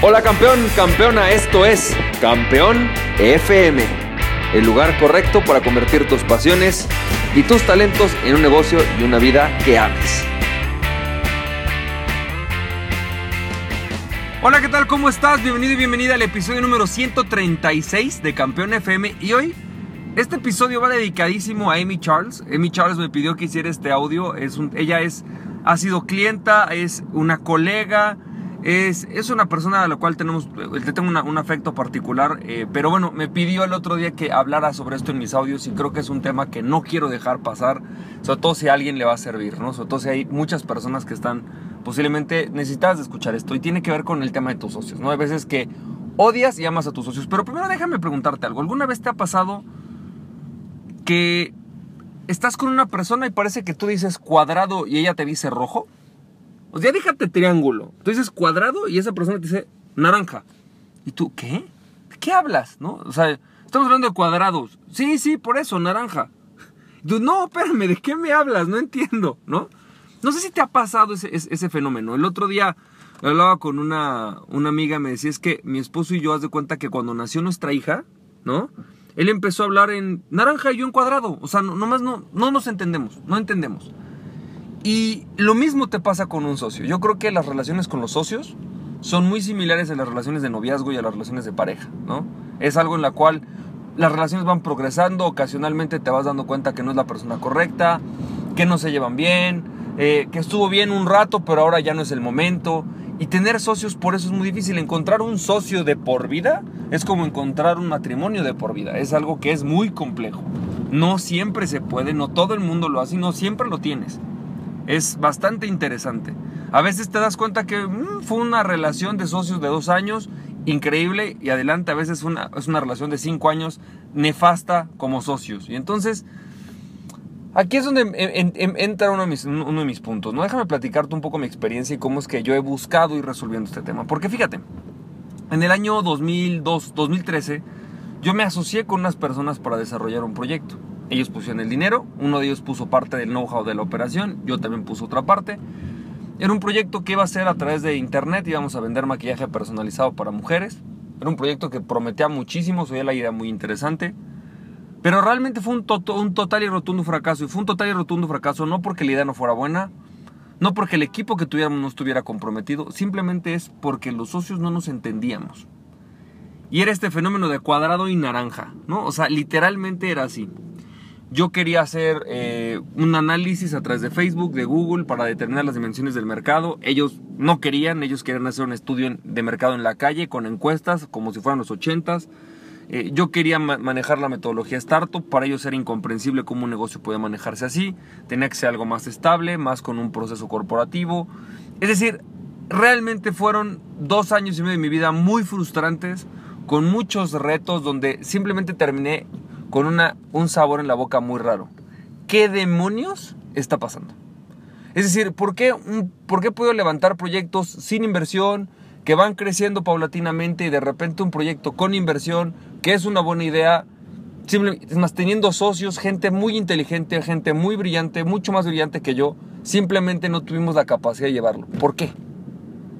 Hola campeón, campeona, esto es Campeón FM, el lugar correcto para convertir tus pasiones y tus talentos en un negocio y una vida que ames. Hola, ¿qué tal? ¿Cómo estás? Bienvenido y bienvenida al episodio número 136 de Campeón FM y hoy este episodio va dedicadísimo a Amy Charles. Amy Charles me pidió que hiciera este audio, ella es, ha sido clienta, es una colega, es, una persona a la cual tenemos, le tengo un afecto particular, eh, pero bueno, me pidió el otro día que hablara sobre esto en mis audios y creo que es un tema que no quiero dejar pasar, sobre todo si a alguien le va a servir, ¿no? Sobre todo si hay muchas personas que están posiblemente necesitadas de escuchar esto y tiene que ver con el tema de tus socios, ¿no? Hay veces que odias y amas a tus socios, pero primero déjame preguntarte algo, ¿alguna vez te ha pasado que estás con una persona y parece que tú dices cuadrado y ella te dice rojo? O sea, déjate triángulo. Tú dices cuadrado y esa persona te dice naranja. ¿Y tú qué? ¿De qué hablas? ¿No? O sea, estamos hablando de cuadrados. Sí, sí, por eso, naranja. tú, no, espérame, ¿de qué me hablas? No entiendo, ¿no? No sé si te ha pasado ese, ese, fenómeno. El otro día hablaba con una, una amiga, me decía, es que mi esposo y yo, haz de cuenta que cuando nació nuestra hija, ¿no? Él empezó a hablar en naranja y yo en cuadrado. O sea, no, nomás no, no nos entendemos, no entendemos. Y lo mismo te pasa con un socio. Yo creo que las relaciones con los socios son muy similares a las relaciones de noviazgo y a las relaciones de pareja, ¿no? Es algo en la cual las relaciones van progresando, ocasionalmente te vas dando cuenta que no es la persona correcta, que no se llevan bien, eh, que estuvo bien un rato, pero ahora ya no es el momento. Y tener socios por eso es muy difícil. Encontrar un socio de por vida es como encontrar un matrimonio de por vida. Es algo que es muy complejo. No siempre se puede, no todo el mundo lo hace y no siempre lo tienes es bastante interesante. A veces te das cuenta que mm, fue una relación de socios de dos años increíble y adelante a veces una, es una relación de cinco años nefasta como socios. Y entonces, aquí es donde entra uno de, mis, uno de mis puntos. ¿no? Déjame platicarte un poco mi experiencia y cómo es que yo he buscado ir resolviendo este tema. Porque fíjate, en el año 2002, 2013, yo me asocié con unas personas para desarrollar un proyecto. Ellos pusieron el dinero, uno de ellos puso parte del know-how de la operación, yo también puse otra parte. Era un proyecto que iba a ser a través de internet, íbamos a vender maquillaje personalizado para mujeres. Era un proyecto que prometía muchísimo, se la idea muy interesante. Pero realmente fue un, un total y rotundo fracaso. Y fue un total y rotundo fracaso no porque la idea no fuera buena, no porque el equipo que tuviéramos no estuviera comprometido, simplemente es porque los socios no nos entendíamos. Y era este fenómeno de cuadrado y naranja, ¿no? O sea, literalmente era así. Yo quería hacer eh, un análisis a través de Facebook, de Google, para determinar las dimensiones del mercado. Ellos no querían, ellos querían hacer un estudio de mercado en la calle con encuestas, como si fueran los 80s. Eh, yo quería manejar la metodología startup, para ellos era incomprensible cómo un negocio podía manejarse así. Tenía que ser algo más estable, más con un proceso corporativo. Es decir, realmente fueron dos años y medio de mi vida muy frustrantes, con muchos retos, donde simplemente terminé con una, un sabor en la boca muy raro. ¿Qué demonios está pasando? Es decir, ¿por qué, ¿por qué puedo levantar proyectos sin inversión, que van creciendo paulatinamente y de repente un proyecto con inversión, que es una buena idea, es más, teniendo socios, gente muy inteligente, gente muy brillante, mucho más brillante que yo, simplemente no tuvimos la capacidad de llevarlo. ¿Por qué?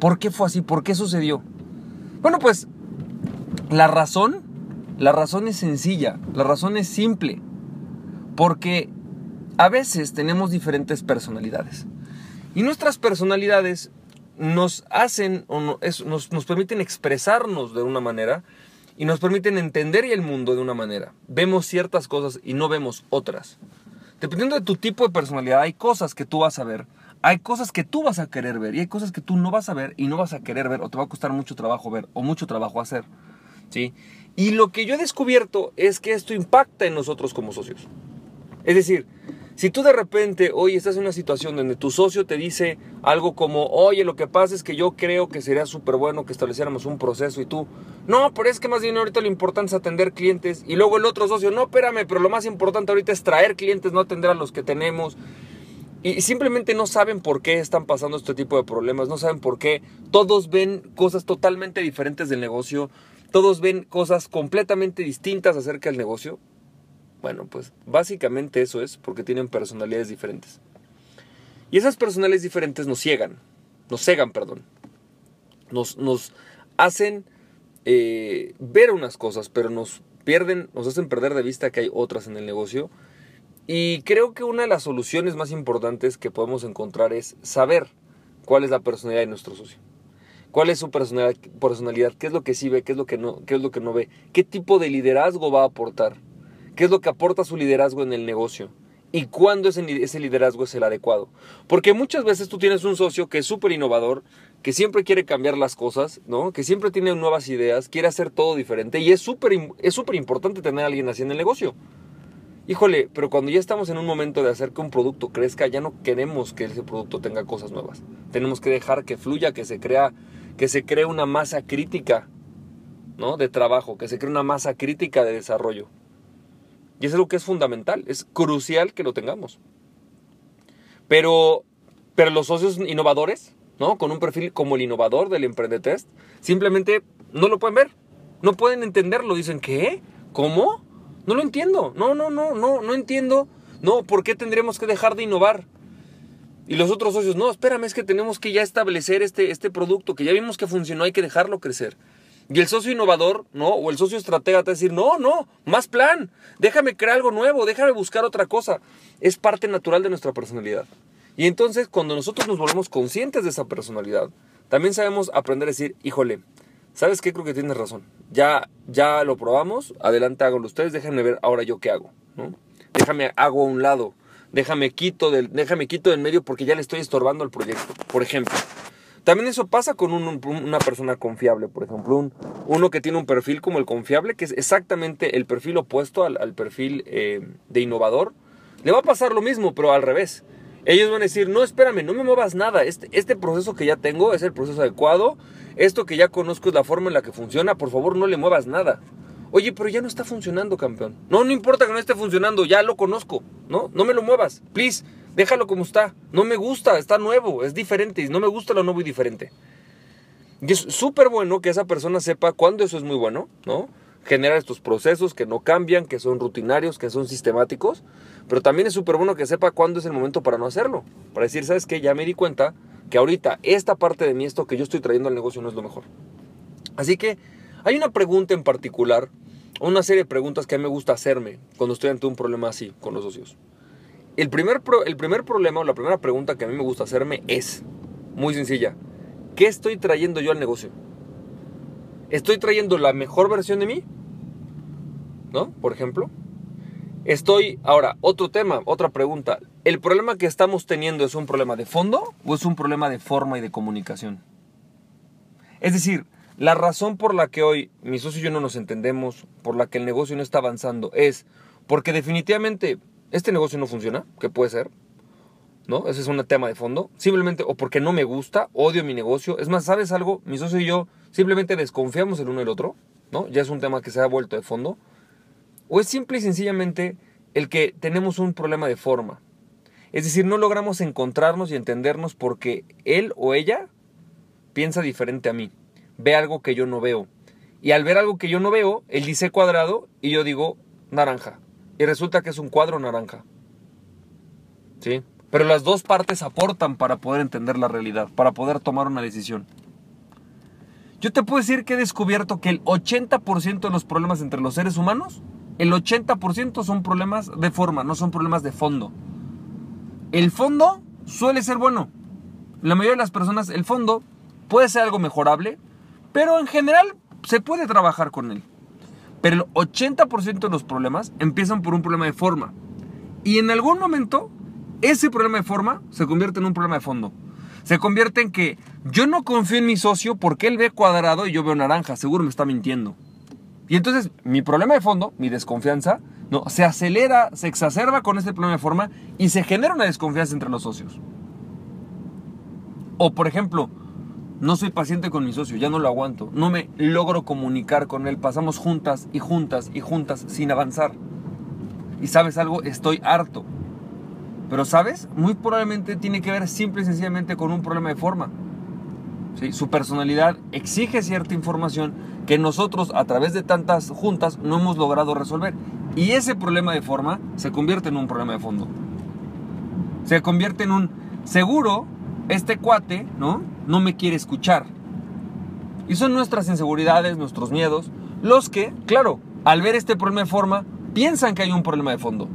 ¿Por qué fue así? ¿Por qué sucedió? Bueno, pues la razón la razón es sencilla, la razón es simple, porque a veces tenemos diferentes personalidades y nuestras personalidades nos hacen o nos, nos permiten expresarnos de una manera y nos permiten entender el mundo de una manera. Vemos ciertas cosas y no vemos otras. Dependiendo de tu tipo de personalidad, hay cosas que tú vas a ver, hay cosas que tú vas a querer ver y hay cosas que tú no vas a ver y no vas a querer ver o te va a costar mucho trabajo ver o mucho trabajo hacer. ¿Sí? Y lo que yo he descubierto es que esto impacta en nosotros como socios. Es decir, si tú de repente hoy estás en una situación donde tu socio te dice algo como, oye, lo que pasa es que yo creo que sería súper bueno que estableciéramos un proceso y tú, no, pero es que más bien ahorita lo importante es atender clientes y luego el otro socio, no, espérame, pero lo más importante ahorita es traer clientes, no atender a los que tenemos. Y simplemente no saben por qué están pasando este tipo de problemas, no saben por qué. Todos ven cosas totalmente diferentes del negocio, todos ven cosas completamente distintas acerca del negocio. Bueno, pues básicamente eso es porque tienen personalidades diferentes. Y esas personalidades diferentes nos ciegan, nos cegan, perdón. Nos, nos hacen eh, ver unas cosas, pero nos pierden, nos hacen perder de vista que hay otras en el negocio. Y creo que una de las soluciones más importantes que podemos encontrar es saber cuál es la personalidad de nuestro socio. ¿Cuál es su personalidad, personalidad? ¿Qué es lo que sí ve? ¿Qué es lo que no, qué es lo que no ve? ¿Qué tipo de liderazgo va a aportar? ¿Qué es lo que aporta su liderazgo en el negocio? ¿Y cuándo ese, ese liderazgo es el adecuado? Porque muchas veces tú tienes un socio que es súper innovador, que siempre quiere cambiar las cosas, ¿no? Que siempre tiene nuevas ideas, quiere hacer todo diferente y es súper es súper importante tener a alguien así en el negocio. Híjole, pero cuando ya estamos en un momento de hacer que un producto crezca, ya no queremos que ese producto tenga cosas nuevas. Tenemos que dejar que fluya, que se crea que se cree una masa crítica ¿no? de trabajo, que se cree una masa crítica de desarrollo. Y eso es algo que es fundamental, es crucial que lo tengamos. Pero, pero los socios innovadores, ¿no? con un perfil como el innovador del Emprendetest, simplemente no lo pueden ver, no pueden entenderlo. Dicen, ¿qué? ¿Cómo? No lo entiendo. No, no, no, no, no entiendo. No, ¿por qué tendríamos que dejar de innovar? Y los otros socios, no, espérame, es que tenemos que ya establecer este, este producto, que ya vimos que funcionó, hay que dejarlo crecer. Y el socio innovador, ¿no? O el socio estratega te va a decir, no, no, más plan, déjame crear algo nuevo, déjame buscar otra cosa. Es parte natural de nuestra personalidad. Y entonces, cuando nosotros nos volvemos conscientes de esa personalidad, también sabemos aprender a decir, híjole, ¿sabes qué? Creo que tienes razón. Ya, ya lo probamos, adelante háganlo ustedes, déjenme ver ahora yo qué hago. Déjame hago a un lado déjame quito del, déjame quito del medio porque ya le estoy estorbando al proyecto, por ejemplo. También eso pasa con una persona confiable, por ejemplo, uno que tiene un perfil como el confiable, que es exactamente el perfil opuesto al, perfil eh, de innovador, le va a pasar lo mismo, pero al revés. Ellos van a decir, no, espérame, no me muevas nada, este, este proceso que ya tengo es el proceso adecuado, esto que ya conozco es la forma en la que funciona, por favor no le muevas nada. Oye, pero ya no está funcionando, campeón. No, no importa que no esté funcionando, ya lo conozco, ¿no? No me lo muevas, please, déjalo como está. No me gusta, está nuevo, es diferente, y no me gusta lo nuevo y diferente. Y es súper bueno que esa persona sepa cuándo eso es muy bueno, ¿no? Generar estos procesos que no cambian, que son rutinarios, que son sistemáticos, pero también es súper bueno que sepa cuándo es el momento para no hacerlo. Para decir, ¿sabes qué? Ya me di cuenta que ahorita esta parte de mí, esto que yo estoy trayendo al negocio no es lo mejor. Así que hay una pregunta en particular, una serie de preguntas que a mí me gusta hacerme cuando estoy ante un problema así con los socios. El primer, el primer problema o la primera pregunta que a mí me gusta hacerme es, muy sencilla, ¿qué estoy trayendo yo al negocio? ¿Estoy trayendo la mejor versión de mí? ¿No? Por ejemplo. Estoy, ahora, otro tema, otra pregunta. ¿El problema que estamos teniendo es un problema de fondo o es un problema de forma y de comunicación? Es decir, la razón por la que hoy mi socio y yo no nos entendemos, por la que el negocio no está avanzando, es porque definitivamente este negocio no funciona, que puede ser, ¿no? Ese es un tema de fondo. Simplemente, o porque no me gusta, odio mi negocio. Es más, ¿sabes algo? Mi socio y yo simplemente desconfiamos el uno del otro, ¿no? Ya es un tema que se ha vuelto de fondo. O es simple y sencillamente el que tenemos un problema de forma. Es decir, no logramos encontrarnos y entendernos porque él o ella piensa diferente a mí ve algo que yo no veo. Y al ver algo que yo no veo, él dice cuadrado y yo digo naranja. Y resulta que es un cuadro naranja. ¿Sí? Pero las dos partes aportan para poder entender la realidad, para poder tomar una decisión. Yo te puedo decir que he descubierto que el 80% de los problemas entre los seres humanos, el 80% son problemas de forma, no son problemas de fondo. El fondo suele ser bueno. La mayoría de las personas, el fondo puede ser algo mejorable, pero en general se puede trabajar con él. Pero el 80% de los problemas empiezan por un problema de forma. Y en algún momento, ese problema de forma se convierte en un problema de fondo. Se convierte en que yo no confío en mi socio porque él ve cuadrado y yo veo naranja. Seguro me está mintiendo. Y entonces mi problema de fondo, mi desconfianza, no, se acelera, se exacerba con ese problema de forma y se genera una desconfianza entre los socios. O por ejemplo, no soy paciente con mi socio, ya no lo aguanto. No me logro comunicar con él. Pasamos juntas y juntas y juntas sin avanzar. Y sabes algo, estoy harto. Pero sabes, muy probablemente tiene que ver simple y sencillamente con un problema de forma. ¿Sí? Su personalidad exige cierta información que nosotros a través de tantas juntas no hemos logrado resolver. Y ese problema de forma se convierte en un problema de fondo. Se convierte en un seguro, este cuate, ¿no? no me quiere escuchar. Y son nuestras inseguridades, nuestros miedos, los que, claro, al ver este problema de forma, piensan que hay un problema de fondo.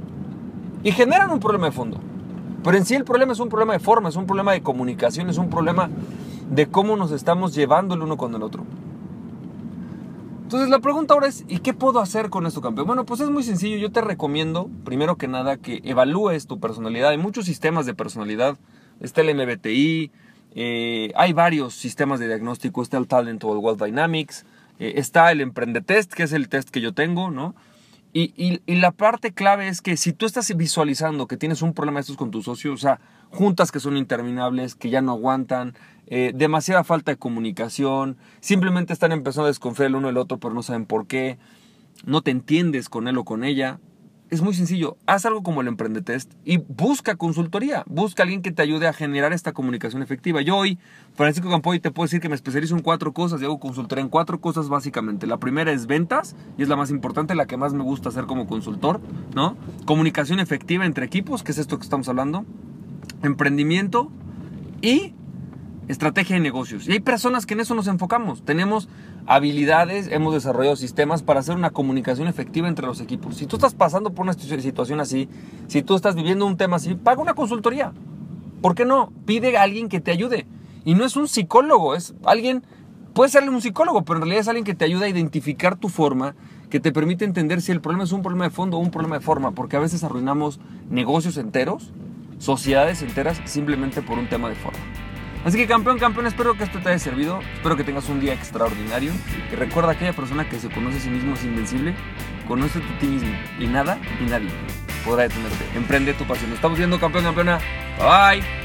Y generan un problema de fondo. Pero en sí el problema es un problema de forma, es un problema de comunicación, es un problema de cómo nos estamos llevando el uno con el otro. Entonces la pregunta ahora es, ¿y qué puedo hacer con esto, campeón? Bueno, pues es muy sencillo. Yo te recomiendo, primero que nada, que evalúes tu personalidad. Hay muchos sistemas de personalidad. Está el MBTI, eh, hay varios sistemas de diagnóstico. Está el Talent o el World Dynamics. Eh, está el Emprendetest, que es el test que yo tengo, ¿no? Y, la parte clave es que si tú estás visualizando que tienes un problema de estos con tu socio, o sea, juntas que son interminables, que ya no aguantan, eh, demasiada falta de comunicación, simplemente están empezando a desconfiar el uno del otro, pero no saben por qué, no te entiendes con él o con ella, es muy sencillo. Haz algo como el Emprendetest y busca consultoría. Busca alguien que te ayude a generar esta comunicación efectiva. Yo hoy, Francisco Campoy, te puedo decir que me especializo en cuatro cosas y hago consultoría en cuatro cosas básicamente. La primera es ventas y es la más importante, la que más me gusta hacer como consultor, ¿no? Comunicación efectiva entre equipos, que es esto que estamos hablando. Emprendimiento y estrategia de negocios. Y hay personas que en eso nos enfocamos. Tenemos habilidades, hemos desarrollado sistemas para hacer una comunicación efectiva entre los equipos. Si tú estás pasando por una situación así, si tú estás viviendo un tema así, paga una consultoría. ¿Por qué no? Pide a alguien que te ayude. Y no es un psicólogo, es alguien, puede ser un psicólogo, pero en realidad es alguien que te ayuda a identificar tu forma, que te permite entender si el problema es un problema de fondo o un problema de forma, porque a veces arruinamos negocios enteros, sociedades enteras, simplemente por un tema de forma. Así que campeón, campeón, espero que esto te haya servido. Espero que tengas un día extraordinario. Y recuerda aquella persona que se conoce a sí mismo es invencible. Conoce a ti mismo. Y nada y nadie podrá detenerte. Emprende tu pasión. Estamos viendo campeón, campeona. Bye.